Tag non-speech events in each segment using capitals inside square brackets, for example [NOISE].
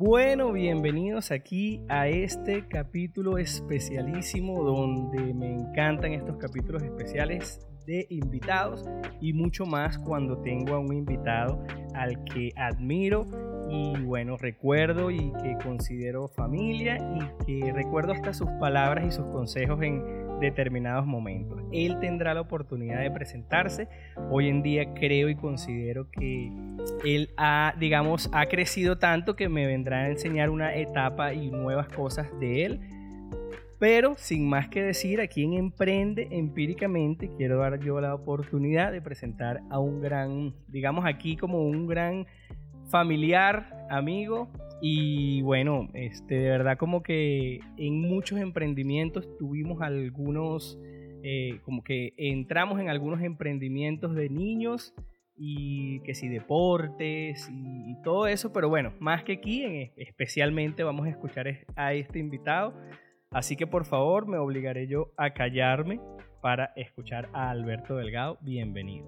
Bueno, bienvenidos aquí a este capítulo especialísimo donde me encantan estos capítulos especiales de invitados y mucho más cuando tengo a un invitado al que admiro y bueno, recuerdo y que considero familia y que recuerdo hasta sus palabras y sus consejos en determinados momentos. Él tendrá la oportunidad de presentarse. Hoy en día creo y considero que él ha, digamos, ha crecido tanto que me vendrá a enseñar una etapa y nuevas cosas de él. Pero sin más que decir, a quien emprende empíricamente, quiero dar yo la oportunidad de presentar a un gran, digamos aquí como un gran familiar, amigo, y bueno, este, de verdad como que en muchos emprendimientos tuvimos algunos, eh, como que entramos en algunos emprendimientos de niños y que si deportes y, todo eso, pero bueno, más que aquí, en, especialmente vamos a escuchar a este invitado. Así que por favor me obligaré yo a callarme para escuchar a Alberto Delgado. Bienvenido.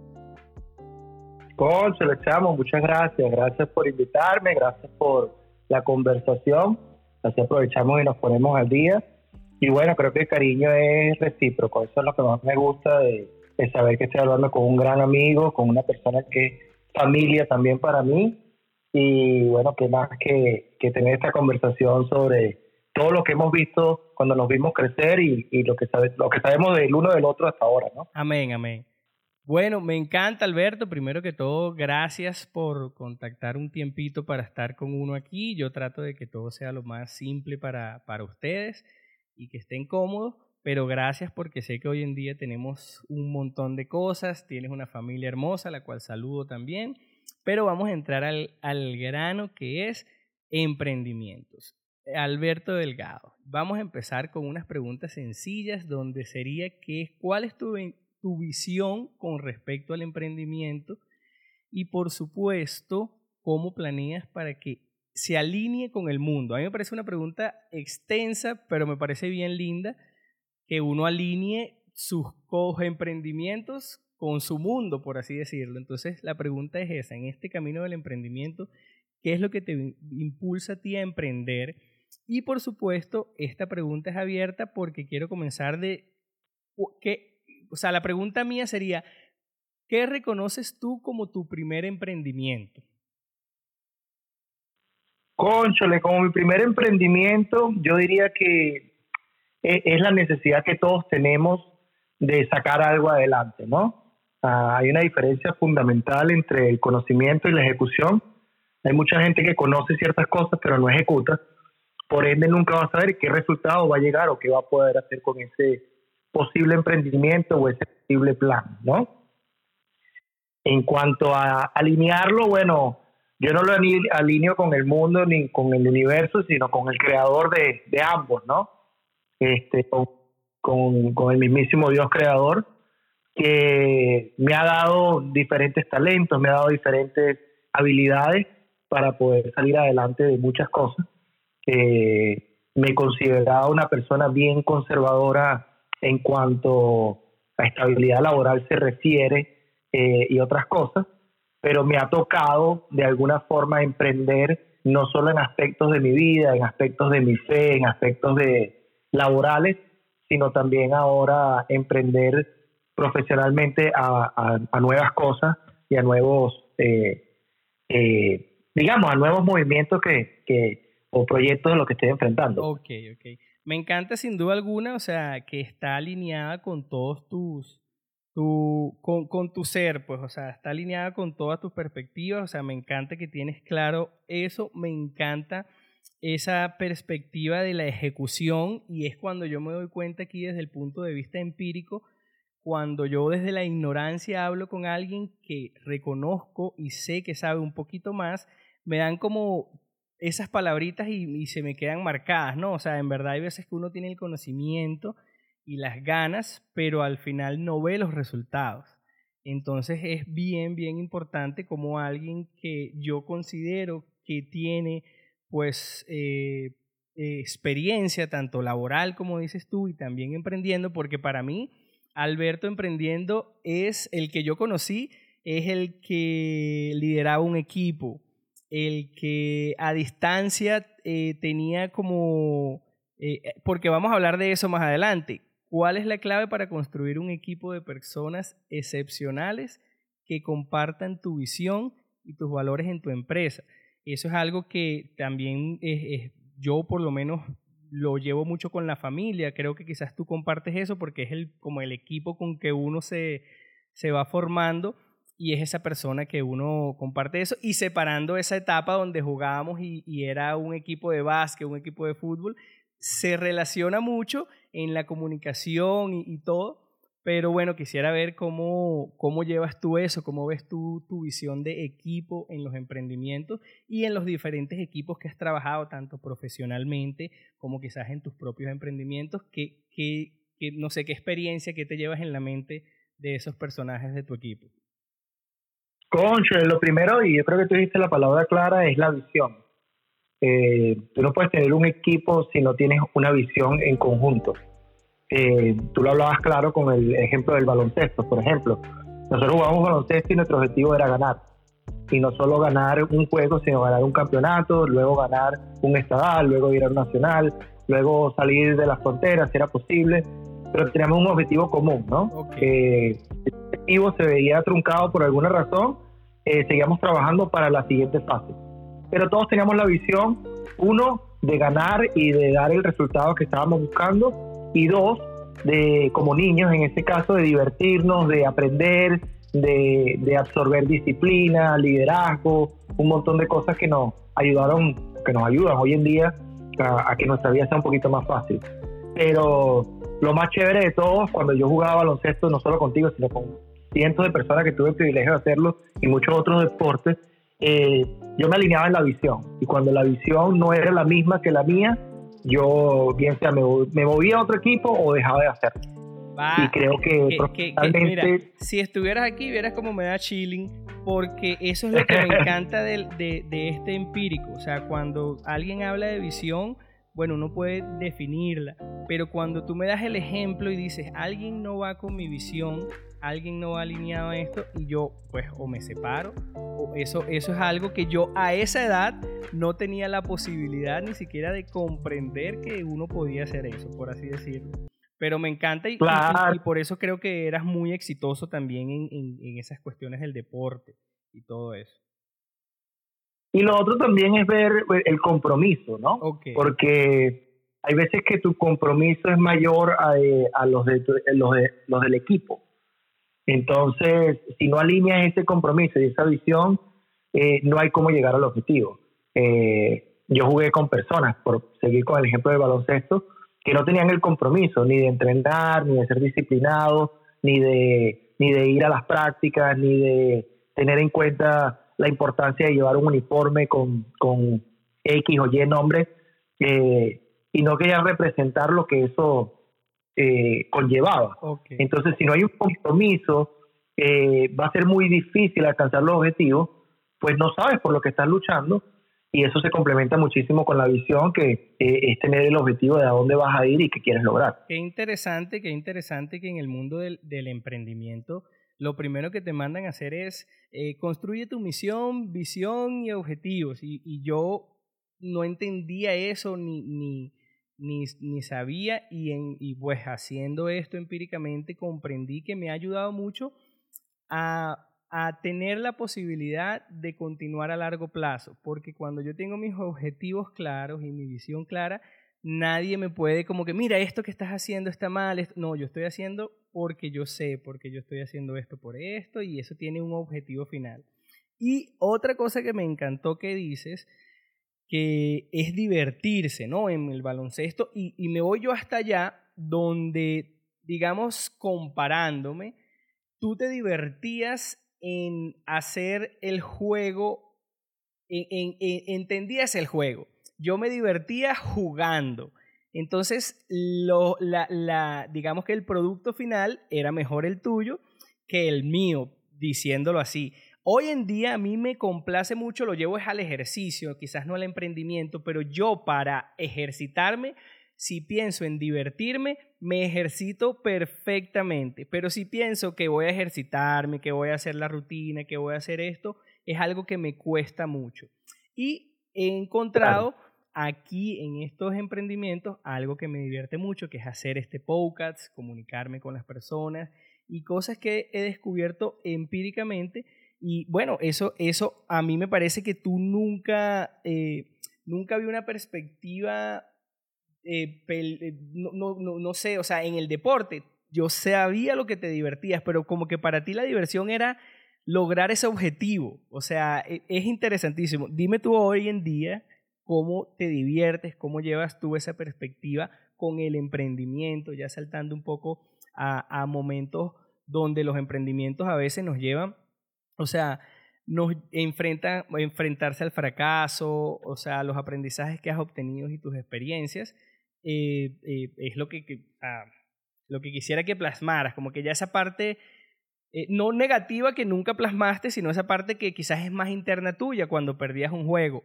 Concho, le echamos, muchas gracias. Gracias por invitarme, gracias por la conversación. Así aprovechamos y nos ponemos al día. Y bueno, creo que el cariño es recíproco. Eso es lo que más me gusta de, saber que estoy hablando con un gran amigo, con una persona que es familia también para mí. Y bueno, que más que, tener esta conversación sobre todo lo que hemos visto cuando nos vimos crecer y, y lo, que sabe, lo que sabemos del uno del otro hasta ahora, ¿no? Amén, amén. Bueno, me encanta Alberto. Primero que todo, gracias por contactar un tiempito para estar con uno aquí. Yo trato de que todo sea lo más simple para, para ustedes y que estén cómodos, pero gracias porque sé que hoy en día tenemos un montón de cosas. Tienes una familia hermosa, la cual saludo también. Pero vamos a entrar al, al grano que es emprendimientos. Alberto Delgado, vamos a empezar con unas preguntas sencillas donde sería que, ¿cuál es tu tu visión con respecto al emprendimiento y por supuesto, cómo planeas para que se alinee con el mundo. A mí me parece una pregunta extensa, pero me parece bien linda que uno alinee sus emprendimientos con su mundo, por así decirlo. Entonces, la pregunta es esa, en este camino del emprendimiento, ¿qué es lo que te impulsa a ti a emprender? Y por supuesto, esta pregunta es abierta porque quiero comenzar de qué o sea, la pregunta mía sería, ¿qué reconoces tú como tu primer emprendimiento? Conchole, como mi primer emprendimiento, yo diría que e, es la necesidad que todos tenemos de sacar algo adelante, ¿no? hay una diferencia fundamental entre el conocimiento y la ejecución. Hay mucha gente que conoce ciertas cosas pero no ejecuta. Por ende, nunca va a saber qué resultado va a llegar o qué va a poder hacer con ese posible emprendimiento o ese posible plan, ¿no? En cuanto a alinearlo, bueno, yo no lo alineo con el mundo ni con el universo, sino con el creador de, de ambos, ¿no? Este, con, con, el mismísimo Dios creador, que me ha dado diferentes talentos, me ha dado diferentes habilidades para poder salir adelante de muchas cosas. Eh, me consideraba una persona bien conservadora en cuanto a estabilidad laboral se refiere eh, y otras cosas, pero me ha tocado de alguna forma emprender no solo en aspectos de mi vida, en aspectos de mi fe, en aspectos de laborales, sino también ahora emprender profesionalmente a, nuevas cosas y a nuevos, eh, eh, digamos, a nuevos movimientos que, que, o proyectos de los que estoy enfrentando. Ok, ok. Me encanta sin duda alguna, o sea, que está alineada con todos tus, tu, con, con, tu ser, pues, o sea, está alineada con todas tus perspectivas, o sea, me encanta que tienes claro eso, me encanta esa perspectiva de la ejecución y es cuando yo me doy cuenta aquí desde el punto de vista empírico, cuando yo desde la ignorancia hablo con alguien que reconozco y sé que sabe un poquito más, me dan como esas palabritas y, se me quedan marcadas, ¿no? O sea, en verdad hay veces que uno tiene el conocimiento y las ganas, pero al final no ve los resultados. Entonces es bien, bien importante como alguien que yo considero que tiene pues eh, experiencia tanto laboral como dices tú y también emprendiendo, porque para mí Alberto emprendiendo es el que yo conocí, es el que lideraba un equipo, el que a distancia eh, tenía como, eh, porque vamos a hablar de eso más adelante, ¿cuál es la clave para construir un equipo de personas excepcionales que compartan tu visión y tus valores en tu empresa? Eso es algo que también yo por lo menos lo llevo mucho con la familia, creo que quizás tú compartes eso porque es el, como el equipo con que uno se, se va formando y es esa persona que uno comparte eso y separando esa etapa donde jugábamos y, era un equipo de básquet, un equipo de fútbol, se relaciona mucho en la comunicación y, todo, pero bueno, quisiera ver cómo, cómo llevas tú eso, cómo ves tú tu visión de equipo en los emprendimientos y en los diferentes equipos que has trabajado, tanto profesionalmente como quizás en tus propios emprendimientos, que, que, que no sé qué experiencia, qué te llevas en la mente de esos personajes de tu equipo. Concho, lo primero, y yo creo que tú dijiste la palabra clara, es la visión. Eh, tú no puedes tener un equipo si no tienes una visión en conjunto. Eh, tú lo hablabas claro con el ejemplo del baloncesto, por ejemplo. Nosotros jugamos baloncesto y nuestro objetivo era ganar. Y no solo ganar un juego, sino ganar un campeonato, luego ganar un estadal, luego ir a un nacional, luego salir de las fronteras, si era posible. Pero teníamos un objetivo común, ¿no? Eh, se veía truncado por alguna razón, eh, seguíamos trabajando para la siguiente fase. Pero todos teníamos la visión, uno, de ganar y de dar el resultado que estábamos buscando, y dos, de como niños en este caso, de divertirnos, de aprender, de, de absorber disciplina, liderazgo, un montón de cosas que nos ayudaron, que nos ayudan hoy en día a, a que nuestra vida sea un poquito más fácil. Pero lo más chévere de todo, cuando yo jugaba baloncesto, no solo contigo, sino con cientos de personas que tuve el privilegio de hacerlo y muchos otros deportes, eh, yo me alineaba en la visión. Y cuando la visión no era la misma que la mía, yo bien sea me, movía a otro equipo o dejaba de hacerlo. y creo que, si estuvieras aquí, vieras cómo me da chilling, porque eso es lo que me [LAUGHS] encanta de, de, de este empírico. O sea, cuando alguien habla de visión, bueno, uno puede definirla, pero cuando tú me das el ejemplo y dices, alguien no va con mi visión, alguien no va alineado a esto, y yo pues o me separo, o eso, eso es algo que yo a esa edad no tenía la posibilidad ni siquiera de comprender que uno podía hacer eso, por así decirlo. Pero me encanta y, por eso creo que eras muy exitoso también en, en esas cuestiones del deporte y todo eso. Y lo otro también es ver pues, el compromiso, ¿no? Porque hay veces que tu compromiso es mayor a, eh, los, de, los, de, los del equipo. Entonces, si no alineas ese compromiso y esa visión, eh, no hay cómo llegar al objetivo. Eh, yo jugué con personas, por seguir con el ejemplo del baloncesto, que no tenían el compromiso ni de entrenar, ni de ser disciplinados, ni de, ni de ir a las prácticas, ni de tener en cuenta la importancia de llevar un uniforme con, con X o Y nombres eh, y no quería representar lo que eso eh, conllevaba. Entonces, si no hay un compromiso, eh, va a ser muy difícil alcanzar los objetivos, pues no sabes por lo que estás luchando y eso se complementa muchísimo con la visión que es tener el objetivo de a dónde vas a ir y qué quieres lograr. Qué interesante, qué interesante que en el mundo del, del emprendimiento lo primero que te mandan a hacer es eh, construye tu misión, visión y objetivos. Y, yo no entendía eso ni, ni, ni, sabía y, y pues haciendo esto empíricamente comprendí que me ha ayudado mucho a, a tener la posibilidad de continuar a largo plazo. Porque cuando yo tengo mis objetivos claros y mi visión clara, nadie me puede como que, mira, esto que estás haciendo está mal. No, yo estoy haciendo porque yo sé, porque yo estoy haciendo esto por esto y eso tiene un objetivo final. Y otra cosa que me encantó que dices, que es divertirse, ¿no? En el baloncesto y, y me voy yo hasta allá donde, digamos, comparándome, tú te divertías en hacer el juego, en, entendías el juego. Yo me divertía jugando. Entonces, lo, la, digamos que el producto final era mejor el tuyo que el mío, diciéndolo así. Hoy en día a mí me complace mucho, lo llevo es al ejercicio, quizás no al emprendimiento, pero yo para ejercitarme, si pienso en divertirme, me ejercito perfectamente. Pero si pienso que voy a ejercitarme, que voy a hacer la rutina, que voy a hacer esto, es algo que me cuesta mucho. Y he encontrado aquí en estos emprendimientos algo que me divierte mucho, que es hacer este podcast, comunicarme con las personas y cosas que he descubierto empíricamente. Y bueno, eso, eso a mí me parece que tú nunca, eh, nunca vi una perspectiva, eh, eh, no, no, no sé, o sea, en el deporte, yo sabía lo que te divertías, pero como que para ti la diversión era lograr ese objetivo. O sea, e, es interesantísimo. Dime tú hoy en día cómo te diviertes, cómo llevas tú esa perspectiva con el emprendimiento, ya saltando un poco a, momentos donde los emprendimientos a veces nos llevan, o sea, nos enfrentan, enfrentarse al fracaso, o sea, los aprendizajes que has obtenido y tus experiencias, eh, eh, es lo que, ah, lo que quisiera que plasmaras, como que ya esa parte eh, no negativa que nunca plasmaste, sino esa parte que quizás es más interna tuya cuando perdías un juego,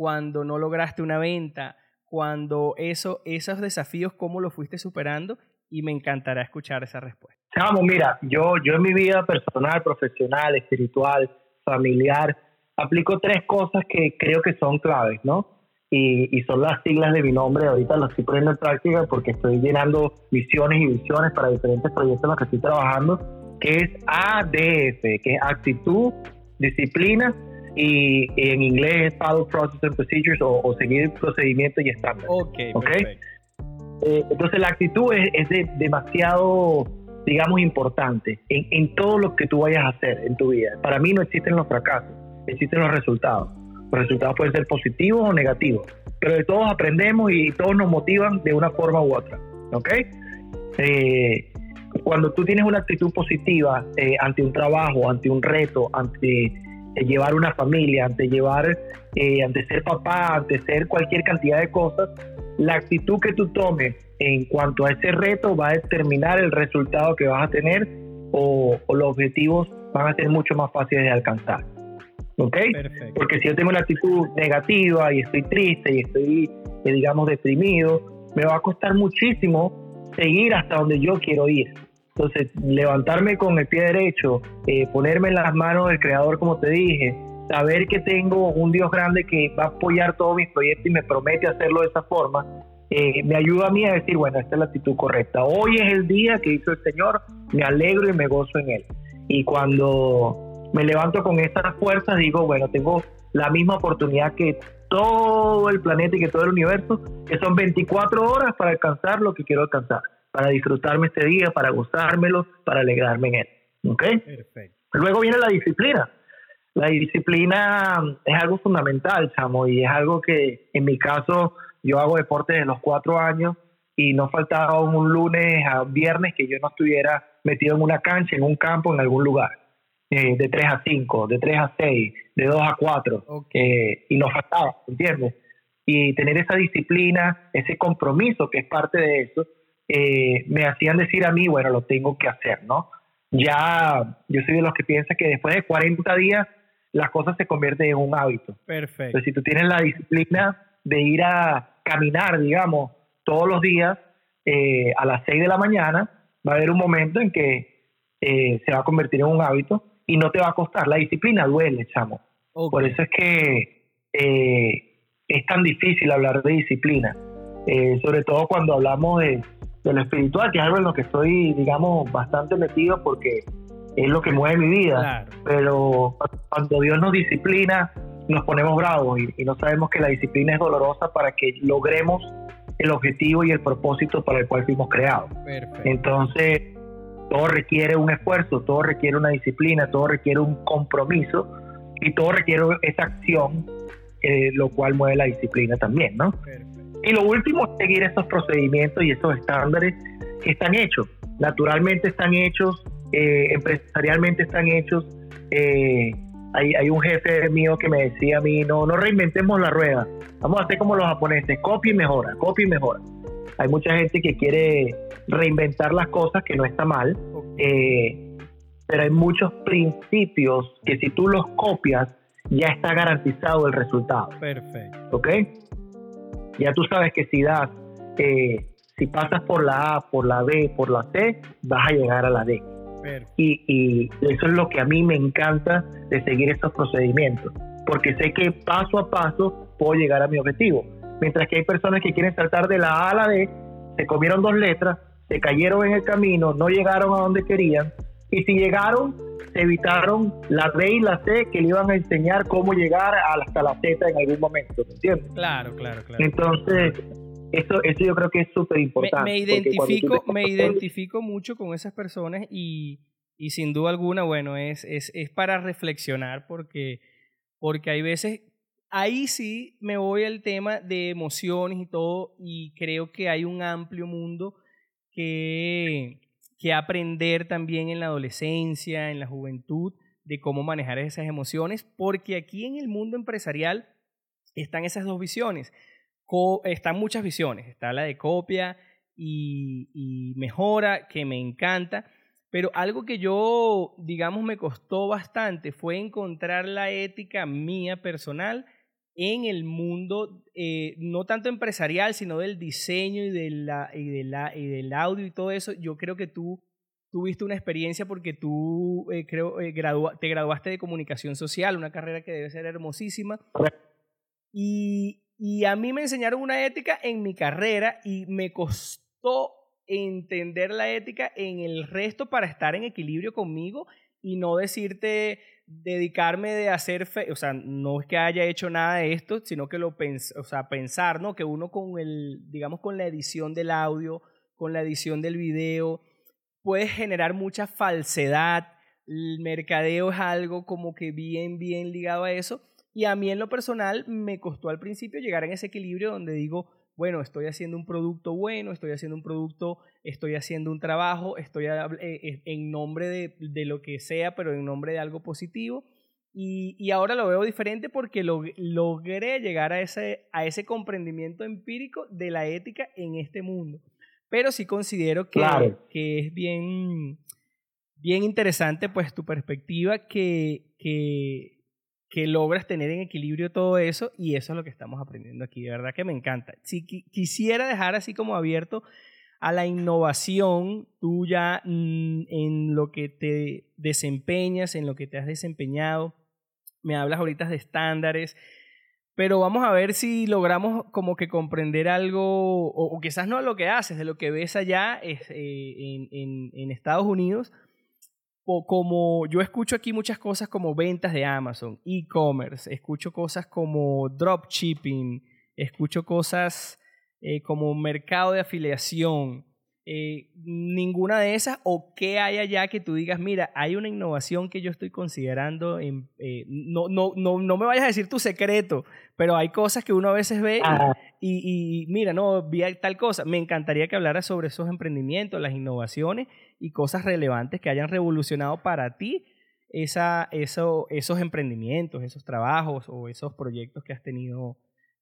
cuando no lograste una venta, cuando eso, esos desafíos, cómo los fuiste superando y me encantará escuchar esa respuesta. Vamos, mira, yo, yo en mi vida personal, profesional, espiritual, familiar, aplico tres cosas que creo que son claves, ¿no? Y, y, son las siglas de mi nombre. Ahorita las estoy poniendo en práctica porque estoy llenando misiones y visiones para diferentes proyectos en los que estoy trabajando que es ADF, que es actitud, disciplina y, en inglés es follow process and procedures o, seguir procedimientos y estándares. Ok. okay? Eh, entonces la actitud es, es demasiado, digamos, importante en, en todo lo que tú vayas a hacer en tu vida. Para mí no existen los fracasos, existen los resultados. Los resultados pueden ser positivos o negativos, pero de todos aprendemos y todos nos motivan de una forma u otra. ¿Ok? Eh, cuando tú tienes una actitud positiva eh, ante un trabajo, ante un reto, ante eh, llevar una familia, ante llevar, eh, ante ser papá, ante ser cualquier cantidad de cosas, la actitud que tú tomes en cuanto a ese reto va a determinar el resultado que vas a tener o, los objetivos van a ser mucho más fáciles de alcanzar. ¿Ok? Porque si yo tengo una actitud negativa y estoy triste y estoy, digamos, deprimido, me va a costar muchísimo seguir hasta donde yo quiero ir. Entonces, levantarme con el pie derecho, eh, ponerme en las manos del Creador, como te dije, saber que tengo un Dios grande que va a apoyar todos mis proyectos y me promete hacerlo de esa forma, eh, me ayuda a mí a decir, bueno, esta es la actitud correcta. Hoy es el día que hizo el Señor, me alegro y me gozo en Él. Y cuando me levanto con estas fuerzas, digo, bueno, tengo la misma oportunidad que todo el planeta y que todo el universo, que son 24 horas para alcanzar lo que quiero alcanzar, para disfrutarme este día, para gozármelo, para alegrarme en él. ¿Ok? Perfecto. Luego viene la disciplina. La disciplina es algo fundamental, chamo, y es algo que en mi caso yo hago deporte desde los cuatro años y no faltaba un lunes a viernes que yo no estuviera metido en una cancha, en un campo, en algún lugar. Eh, de 3 a 5, de 3 a 6, de 2 a 4, eh, y nos faltaba, ¿entiendes? Y tener esa disciplina, ese compromiso que es parte de eso, eh, me hacían decir a mí, bueno, lo tengo que hacer, ¿no? Ya, yo soy de los que piensa que después de 40 días las cosas se convierten en un hábito. Perfecto. Entonces, si tú tienes la disciplina de ir a caminar, digamos, todos los días a las 6 de la mañana, va a haber un momento en que se va a convertir en un hábito y no te va a costar. La disciplina duele, chamo. Por eso es que eh, es tan difícil hablar de disciplina, eh, sobre todo cuando hablamos de, lo espiritual, que es algo en lo que estoy, digamos, bastante metido porque es lo que mueve mi vida. Pero cuando Dios nos disciplina, nos ponemos bravos y, no sabemos que la disciplina es dolorosa para que logremos el objetivo y el propósito para el cual fuimos creados. Entonces, todo requiere un esfuerzo, todo requiere una disciplina, todo requiere un compromiso y todo requiere esa acción, eh, lo cual mueve la disciplina también, ¿no? Y lo último es seguir esos procedimientos y esos estándares que están hechos. Naturalmente están hechos, eh, empresarialmente están hechos. Eh, hay, hay, un jefe mío que me decía a mí, no, no reinventemos la rueda, vamos a hacer como los japoneses, copia y mejora, copia y mejora. Hay mucha gente que quiere reinventar las cosas, que no está mal, eh, pero hay muchos principios que si tú los copias, ya está garantizado el resultado. Perfecto. ¿Ok? Ya tú sabes que si das, eh, si pasas por la A, por la B, por la C, vas a llegar a la D. Y, y, eso es lo que a mí me encanta de seguir estos procedimientos, porque sé que paso a paso puedo llegar a mi objetivo. Mientras que hay personas que quieren saltar de la A a la B, se comieron dos letras, se cayeron en el camino, no llegaron a donde querían, y si llegaron, se evitaron la B y la C que le iban a enseñar cómo llegar hasta la Z en algún momento, ¿me entiendes? Claro, claro, claro. Entonces, eso, eso yo creo que es súper importante. Me, identifico, me identifico mucho con esas personas y, y sin duda alguna, bueno, es, es, es para reflexionar porque, porque hay veces, ahí sí me voy al tema de emociones y todo y creo que hay un amplio mundo que que aprender también en la adolescencia, en la juventud, de cómo manejar esas emociones, porque aquí en el mundo empresarial están esas dos visiones. están muchas visiones, está la de copia y, mejora, que me encanta, pero algo que yo, digamos, me costó bastante fue encontrar la ética mía personal en el mundo, eh, no tanto empresarial, sino del diseño y, del audio y todo eso, yo creo que tú tuviste una experiencia porque tú eh, eh, te graduaste de comunicación social, una carrera que debe ser hermosísima. Y a mí me enseñaron una ética en mi carrera y me costó entender la ética en el resto para estar en equilibrio conmigo y no decirte dedicarme de hacer, fe o sea, no es que haya hecho nada de esto, sino que lo pens o sea, pensar, ¿no? Que uno con el, digamos, con la edición del audio, con la edición del video, puede generar mucha falsedad. El mercadeo es algo como que bien, bien ligado a eso. Y a mí en lo personal me costó al principio llegar en ese equilibrio donde digo, bueno, estoy haciendo un producto bueno, estoy haciendo un producto, estoy haciendo un trabajo, estoy eh, eh, en nombre de, de lo que sea, pero en nombre de algo positivo. Y, y ahora lo veo diferente porque logré llegar a ese, a ese comprendimiento empírico de la ética en este mundo. Pero sí considero que, que es bien, bien interesante pues tu perspectiva que, que, que logras tener en equilibrio todo eso y eso es lo que estamos aprendiendo aquí. De verdad que me encanta. Si quisiera dejar así como abierto a la innovación tuya mm, en lo que te desempeñas, en lo que te has desempeñado. Me hablas ahorita de estándares, pero vamos a ver si logramos como que comprender algo, o, quizás no lo que haces, de lo que ves allá eh, en, Estados Unidos como yo escucho aquí muchas cosas como ventas de Amazon, e-commerce, escucho cosas como dropshipping, escucho cosas eh, como mercado de afiliación, eh, ninguna de esas o qué hay allá que tú digas, mira, hay una innovación que yo estoy considerando, en, eh, no, no, no, no me vayas a decir tu secreto, pero hay cosas que uno a veces ve y, y, mira, no, vi tal cosa. Me encantaría que hablaras sobre esos emprendimientos, las innovaciones y cosas relevantes que hayan revolucionado para ti esa, eso, esos emprendimientos, esos trabajos o esos proyectos que has tenido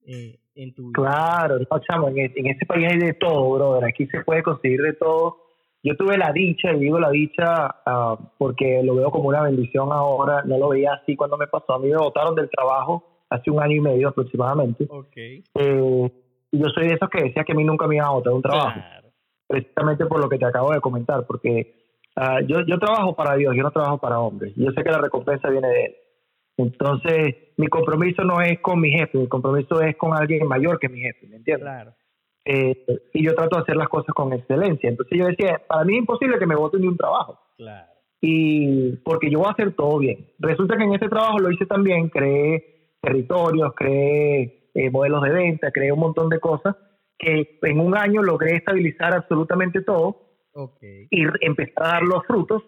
eh, en tu vida. Claro, no, en, en este país hay de todo, brother. Aquí se puede conseguir de todo. Yo tuve la dicha, y digo la dicha uh, porque lo veo como una bendición ahora, no lo veía así cuando me pasó. A mí me votaron del trabajo hace un año y medio aproximadamente. Okay. Eh, y yo soy de esos que decía que a mí nunca me iba a votar un trabajo. Precisamente por lo que te acabo de comentar, porque uh, yo, yo trabajo para Dios, yo no trabajo para hombres. Yo sé que la recompensa viene de Él. Entonces, mi compromiso no es con mi jefe, mi compromiso es con alguien mayor que mi jefe, ¿me entiendes? Claro. Eh, y yo trato de hacer las cosas con excelencia. Entonces yo decía, para mí es imposible que me voten de un trabajo. Claro. Y porque yo voy a hacer todo bien. Resulta que en ese trabajo lo hice también, creé territorios, creé eh, modelos de venta, creé un montón de cosas que en un año logré estabilizar absolutamente todo okay. y empezar a dar los frutos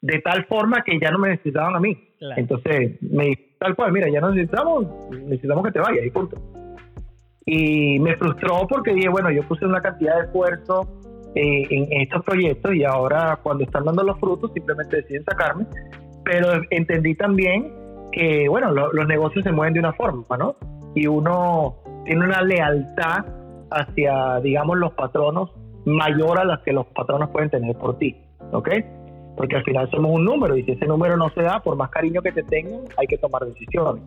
de tal forma que ya no me necesitaban a mí. Entonces, me tal cual, mira, ya no necesitamos, necesitamos que te vayas y punto. Y me frustró porque dije, bueno, yo puse una cantidad de esfuerzo eh, en estos proyectos y ahora cuando están dando los frutos simplemente deciden sacarme. Pero entendí también que, bueno, los negocios se mueven de una forma, ¿no? Y uno tiene una lealtad hacia, digamos, los patronos mayor a la que los patronos pueden tener por ti, ¿ok? porque al final somos un número y si ese número no se da, por más cariño que te tengan, hay que tomar decisiones.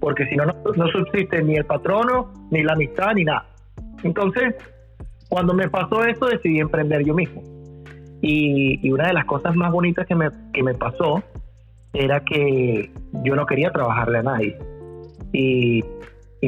Porque si no, no, subsiste ni el patrono, ni la amistad, ni nada. Entonces, cuando me pasó esto, decidí emprender yo mismo. Y, una de las cosas más bonitas que me, que me pasó era que yo no quería trabajarle a nadie. y,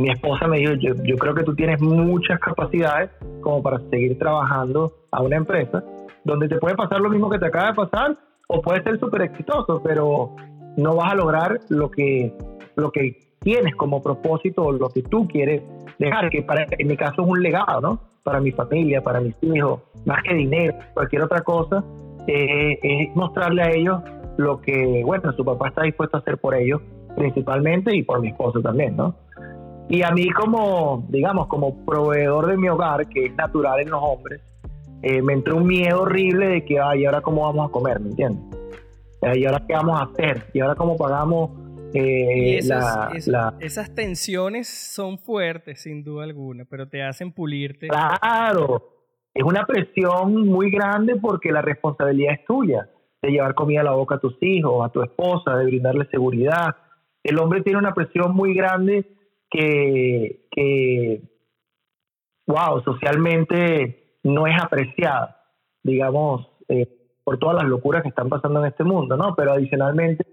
mi esposa me dijo, yo, yo creo que tú tienes muchas capacidades como para seguir trabajando a una empresa donde te puede pasar lo mismo que te acaba de pasar o puedes ser súper exitoso, pero no vas a lograr lo que, lo que tienes como propósito o lo que tú quieres dejar, que para, en mi caso es un legado, ¿no? Para mi familia, para mis hijos, más que dinero, cualquier otra cosa, eh, es mostrarle a ellos lo que, bueno, su papá está dispuesto a hacer por ellos, principalmente, y por mi esposo también, ¿no? Y a mí como, digamos, como proveedor de mi hogar, que es natural en los hombres, eh, me entró un miedo horrible de que, ay, ahora cómo vamos a comer? ¿Me entiendes? ¿Y ahora qué vamos a hacer? ¿Y ahora cómo pagamos eh, esas tensiones son fuertes, sin duda alguna, pero te hacen pulirte. Claro, es una presión muy grande porque la responsabilidad es tuya, de llevar comida a la boca a tus hijos, a tu esposa, de brindarle seguridad. El hombre tiene una presión muy grande que, que wow, socialmente no es apreciada, digamos, eh, por todas las locuras que están pasando en este mundo, ¿no? Pero adicionalmente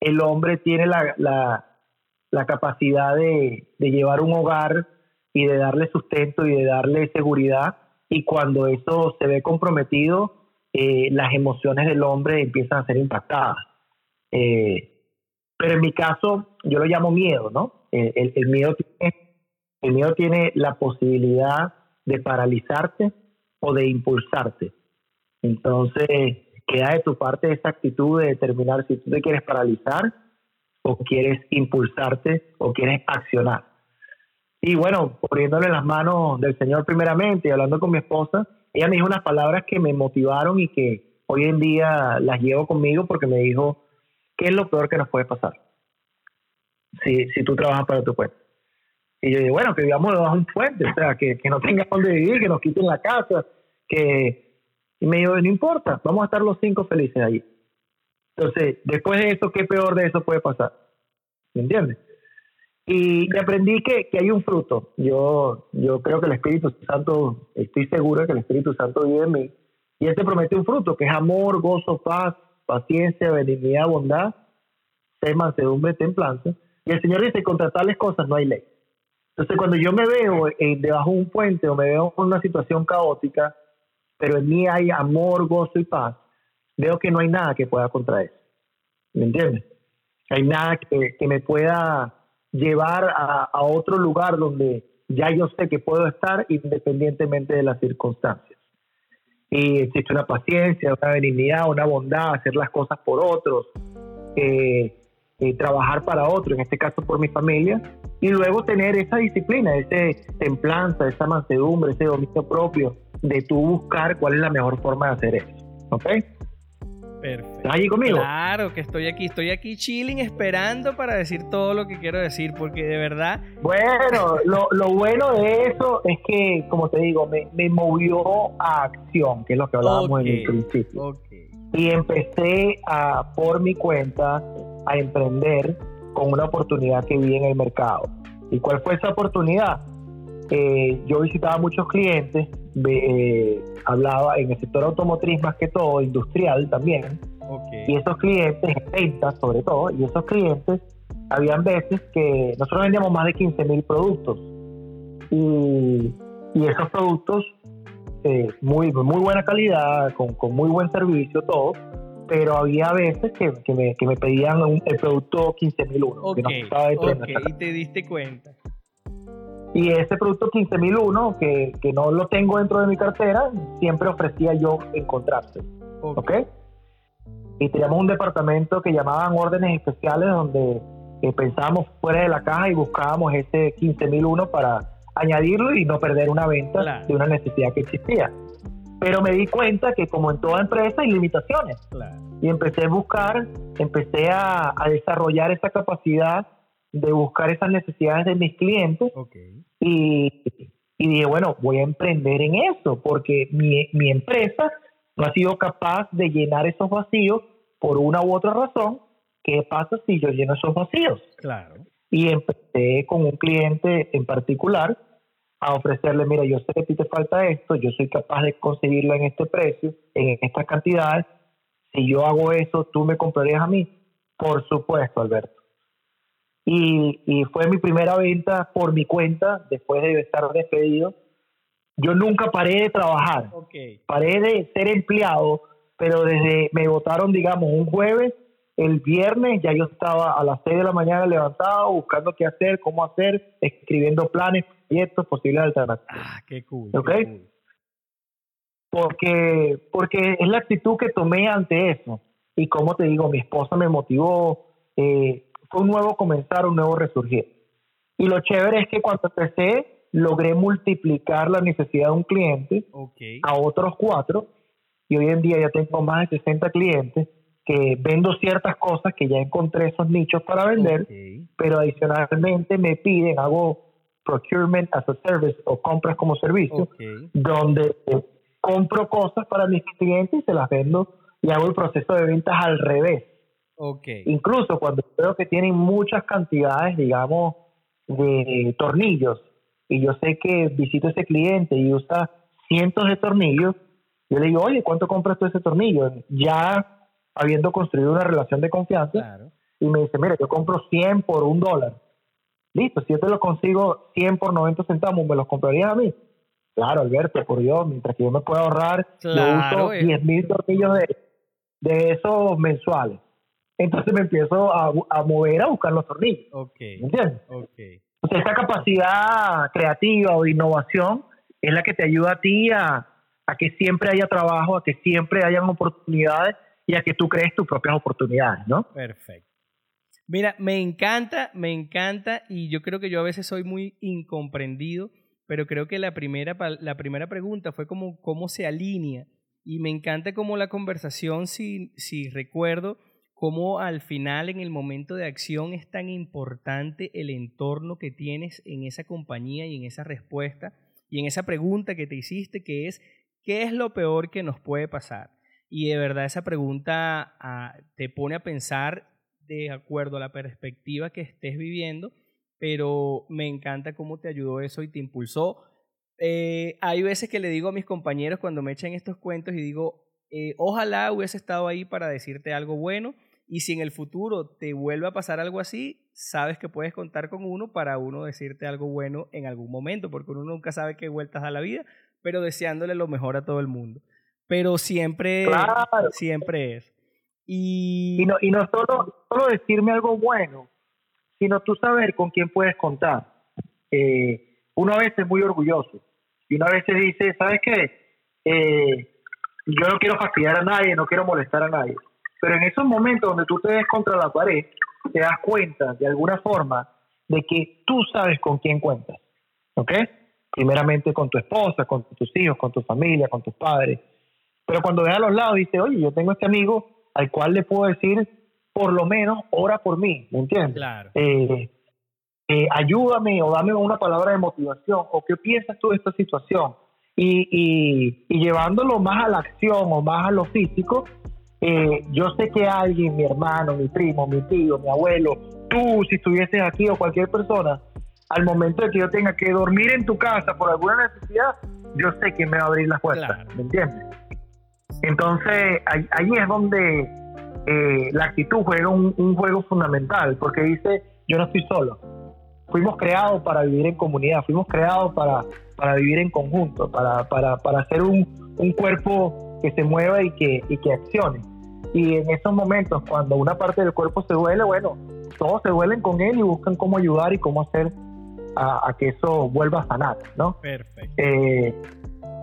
el hombre tiene la, la, capacidad de, llevar un hogar y de darle sustento y de darle seguridad. Y cuando eso se ve comprometido, eh, las emociones del hombre empiezan a ser impactadas. Eh, pero en mi caso, yo lo llamo miedo, ¿no? El, el, miedo tiene, la posibilidad de paralizarte o de impulsarte. Entonces, queda de tu parte esa actitud de determinar si tú te quieres paralizar o quieres impulsarte o quieres accionar. Y bueno, poniéndole las manos del Señor primeramente y hablando con mi esposa, ella me dijo unas palabras que me motivaron y que hoy en día las llevo conmigo porque me dijo, ¿qué es lo peor que nos puede pasar? Si, si tú trabajas para tu cuenta. Y yo dije, bueno, que vivamos debajo de un puente, o sea, que, que no tengamos donde vivir, que nos quiten la casa, que y me dijo, no importa, vamos a estar los cinco felices ahí. Entonces, después de eso, ¿qué peor de eso puede pasar? ¿Me entiendes? Y, aprendí que, que, hay un fruto. Yo, yo creo que el Espíritu Santo, estoy seguro que el Espíritu Santo vive en mí. Y Él te promete un fruto, que es amor, gozo, paz, paciencia, benignidad, bondad, fe, mansedumbre, templanza. Y el Señor dice, contra tales cosas no hay ley. Entonces, cuando yo me veo debajo de un puente o me veo en una situación caótica, pero en mí hay amor, gozo y paz, veo que no hay nada que pueda contra eso. ¿Me entiendes? Hay nada que, que me pueda llevar a, a, otro lugar donde ya yo sé que puedo estar independientemente de las circunstancias. Y existe una paciencia, una benignidad, una bondad, hacer las cosas por otros, eh, eh, trabajar para otros, en este caso por mi familia, y luego tener esa disciplina, esa templanza, esa mansedumbre, ese dominio propio, de tú buscar cuál es la mejor forma de hacer eso. ¿Ok? Perfecto. ¿Estás allí conmigo? Claro que estoy aquí, estoy aquí chilling esperando para decir todo lo que quiero decir, porque de verdad... Bueno, [LAUGHS] lo, lo bueno de eso es que, como te digo, me, me movió a acción, que es lo que hablábamos en el principio. Y empecé a, por mi cuenta, a emprender con una oportunidad que vi en el mercado. ¿Y cuál fue esa oportunidad? Eh, yo visitaba muchos clientes, eh, hablaba en el sector automotriz más que todo, industrial también, y esos clientes, ventas sobre todo, y esos clientes, habían veces que nosotros vendíamos más de 15 mil productos, y, esos productos, eh, muy, muy buena calidad, con, muy buen servicio, todo, pero había veces que, me, que me, pedían el producto 15 mil uno, que no estaba dentro y te diste cuenta. Y ese producto 15001, que, que no lo tengo dentro de mi cartera, siempre ofrecía yo encontrarse. ¿Ok? Y teníamos un departamento que llamaban órdenes especiales donde eh, pensábamos fuera de la caja y buscábamos ese 15001 para añadirlo y no perder una venta de una necesidad que existía. Pero me di cuenta que como en toda empresa hay limitaciones. Y empecé a buscar, empecé a, a desarrollar esa capacidad de buscar esas necesidades de mis clientes y, y, dije, bueno, voy a emprender en eso porque mi, mi empresa no ha sido capaz de llenar esos vacíos por una u otra razón. ¿Qué pasa si yo lleno esos vacíos? Claro. Y empecé con un cliente en particular a ofrecerle, mira, yo sé que a ti te falta esto, yo soy capaz de conseguirlo en este precio, en estas cantidades. Si yo hago eso, ¿tú me comprarías a mí? Por supuesto, Alberto y, y, fue mi primera venta por mi cuenta después de estar despedido. Yo nunca paré de trabajar, paré de ser empleado, pero desde me votaron, digamos, un jueves, el viernes ya yo estaba a las 6 de la mañana levantado, buscando qué hacer, cómo hacer, escribiendo planes, proyectos, posibles alternativas. Ah, qué cool. Porque, porque es la actitud que tomé ante eso. Y como te digo, mi esposa me motivó, eh, fue un nuevo comenzar, un nuevo resurgir. Y lo chévere es que cuando empecé, logré multiplicar la necesidad de un cliente a otros cuatro. Y hoy en día ya tengo más de 60 clientes que vendo ciertas cosas que ya encontré esos nichos para vender, pero adicionalmente me piden, hago procurement as a service o compras como servicio, donde compro cosas para mis clientes y se las vendo y hago el proceso de ventas al revés. Okay. Incluso cuando veo que tienen muchas cantidades, digamos, de tornillos, y yo sé que visito a ese cliente y usa cientos de tornillos, yo le digo, oye, ¿cuánto compras tú ese tornillo? Ya habiendo construido una relación de confianza, y me dice, mira, yo compro 100 por un dólar. Listo, si yo te lo consigo 100 por 90 centavos, ¿me los comprarías a mí? Claro, Alberto, por Dios, mientras que yo me pueda ahorrar, yo uso 10 mil tornillos de, de esos mensuales entonces me empiezo a, a mover a buscar los tornillos. Okay. ¿Me entiendes? Okay. Entonces, esta capacidad creativa o de innovación es la que te ayuda a ti a, a que siempre haya trabajo, a que siempre hayan oportunidades y a que tú crees tus propias oportunidades, ¿no? Perfecto. Mira, me encanta, me encanta y yo creo que yo a veces soy muy incomprendido, pero creo que la primera, la primera pregunta fue como cómo se alinea y me encanta cómo la conversación, si, si recuerdo, cómo al final, en el momento de acción, es tan importante el entorno que tienes en esa compañía y en esa respuesta y en esa pregunta que te hiciste, que es, ¿qué es lo peor que nos puede pasar? Y de verdad esa pregunta ah, te pone a pensar de acuerdo a la perspectiva que estés viviendo, pero me encanta cómo te ayudó eso y te impulsó. Eh, hay veces que le digo a mis compañeros cuando me echan estos cuentos y digo, eh, ojalá hubiese estado ahí para decirte algo bueno y si en el futuro te vuelve a pasar algo así, sabes que puedes contar con uno para uno decirte algo bueno en algún momento, porque uno nunca sabe qué vueltas a la vida, pero deseándole lo mejor a todo el mundo. Pero siempre, siempre es. Y, no, y no solo, solo decirme algo bueno, sino tú saber con quién puedes contar. Eh, uno a veces es muy orgulloso y una vez dice, ¿sabes qué? Eh, yo no quiero fastidiar a nadie, no quiero molestar a nadie pero en esos momentos donde tú te ves contra la pared, te das cuenta de alguna forma de que tú sabes con quién cuentas. ¿Ok? Primeramente con tu esposa, con tus hijos, con tu familia, con tus padres. Pero cuando ves a los lados, dices, oye, yo tengo este amigo al cual le puedo decir, por lo menos, ora por mí. ¿Me entiendes? Claro. Eh, eh, ayúdame o dame una palabra de motivación o qué piensas tú de esta situación. Y, y, y llevándolo más a la acción o más a lo físico, eh, yo sé que alguien, mi hermano, mi primo, mi tío, mi abuelo, tú, si estuvieses aquí o cualquier persona, al momento de que yo tenga que dormir en tu casa por alguna necesidad, yo sé que me va a abrir la puerta, ¿me entiendes? Entonces, ahí, es donde eh, la actitud juega un, juego fundamental, porque dice, yo no estoy solo. Fuimos creados para vivir en comunidad, fuimos creados para, para vivir en conjunto, para, para, para ser un, un cuerpo que se mueva y que, y que accione. Y en esos momentos, cuando una parte del cuerpo se duele, bueno, todos se duelen con él y buscan cómo ayudar y cómo hacer a, que eso vuelva a sanar, ¿no? Perfecto. Eh,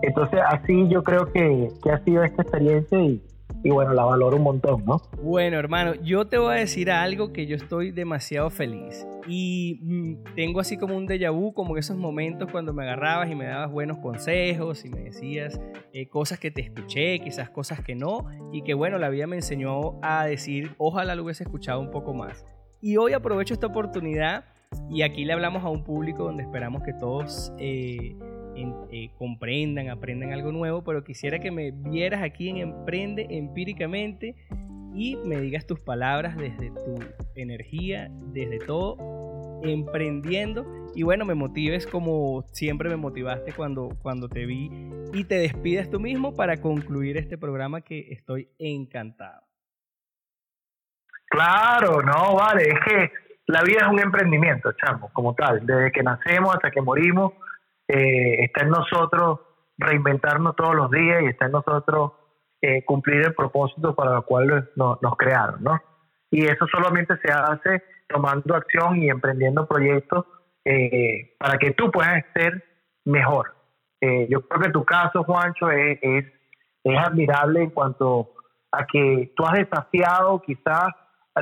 entonces, así yo creo que, que ha sido esta experiencia y, y bueno, la valoro un montón, ¿no? Bueno, hermano, yo te voy a decir algo que yo estoy demasiado feliz y mm, tengo así como un déjà vu, como esos momentos cuando me agarrabas y me dabas buenos consejos y me decías eh, cosas que te escuché, quizás cosas que no, y que bueno, la vida me enseñó a decir, ojalá lo hubiese escuchado un poco más. Y hoy aprovecho esta oportunidad y aquí le hablamos a un público donde esperamos que todos... Eh, eh, comprendan, aprendan algo nuevo, pero quisiera que me vieras aquí en Emprende empíricamente y me digas tus palabras desde tu energía, desde todo, emprendiendo y bueno, me motives como siempre me motivaste cuando, cuando te vi y te despides tú mismo para concluir este programa que estoy encantado. Claro, no, vale, es que la vida es un emprendimiento, chamo, como tal. Desde que nacemos hasta que morimos, eh, está en nosotros reinventarnos todos los días y está en nosotros eh, cumplir el propósito para el cual nos, nos crearon, ¿no? Y eso solamente se hace tomando acción y emprendiendo proyectos eh, para que tú puedas ser mejor. Eh, yo creo que tu caso, Juancho, es, es, admirable en cuanto a que tú has desafiado quizás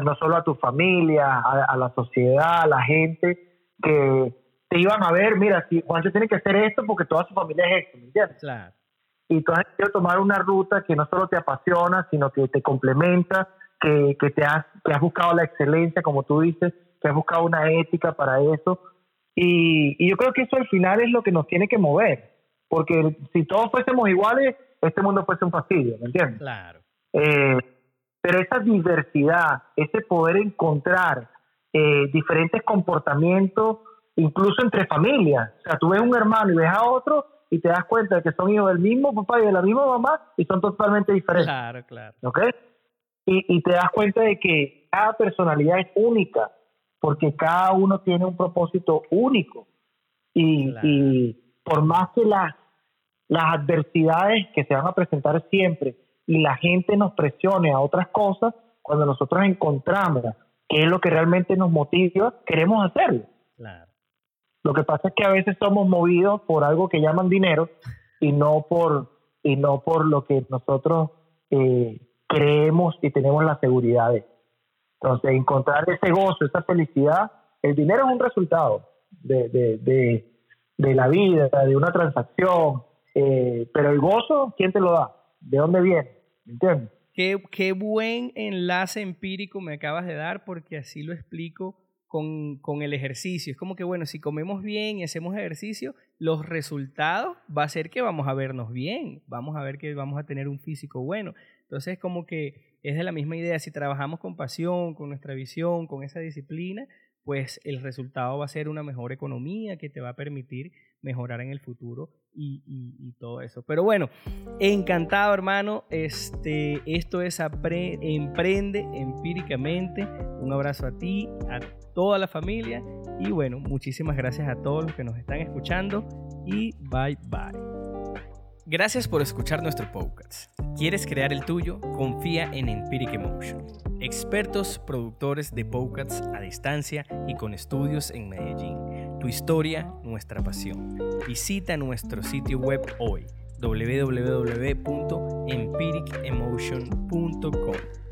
no solo a tu familia, a, la sociedad, a la gente, que te iban a ver, mira, si Juancho tiene que hacer esto porque toda su familia es esto, ¿me entiendes? Claro. Y tú has querido tomar una ruta que no solo te apasiona, sino que te complementa, que, que te has, que has buscado la excelencia, como tú dices, que has buscado una ética para eso y, yo creo que eso al final es lo que nos tiene que mover, porque si todos fuésemos iguales, este mundo fuese un fastidio, ¿me entiendes? Claro. Eh, pero esa diversidad, ese poder encontrar eh, diferentes comportamientos, incluso entre familias. O sea, tú ves un hermano y ves a otro y te das cuenta de que son hijos del mismo papá y de la misma mamá y son totalmente diferentes. Claro, claro. ¿Ok? Y, y te das cuenta de que cada personalidad es única porque cada uno tiene un propósito único. Y, por más que las, las adversidades que se van a presentar siempre y la gente nos presione a otras cosas, cuando nosotros encontramos qué es lo que realmente nos motiva, queremos hacerlo. Lo que pasa es que a veces somos movidos por algo que llaman dinero y no por, y no por lo que nosotros eh, creemos y tenemos la seguridad de. Entonces, encontrar ese gozo, esa felicidad, el dinero es un resultado de, de, de, la vida, de una transacción, eh, pero el gozo, ¿quién te lo da? ¿De dónde viene? ¿Entiendes? Qué, qué, buen enlace empírico me acabas de dar porque así lo explico con, con, el ejercicio. Es como que, bueno, si comemos bien y hacemos ejercicio, los resultados va a ser que vamos a vernos bien, vamos a ver que vamos a tener un físico bueno. Entonces, como que es de la misma idea, si trabajamos con pasión, con nuestra visión, con esa disciplina, pues el resultado va a ser una mejor economía que te va a permitir mejorar en el futuro y, todo eso. Pero bueno, encantado hermano, este, esto es Emprende empíricamente. Un abrazo a ti, a toda la familia y bueno, muchísimas gracias a todos los que nos están escuchando y bye bye. Gracias por escuchar nuestro podcast. ¿Quieres crear el tuyo? Confía en Empiric Emotion. Expertos productores de podcasts a distancia y con estudios en Medellín. Tu historia, nuestra pasión. Visita nuestro sitio web hoy www.empiricemotion.com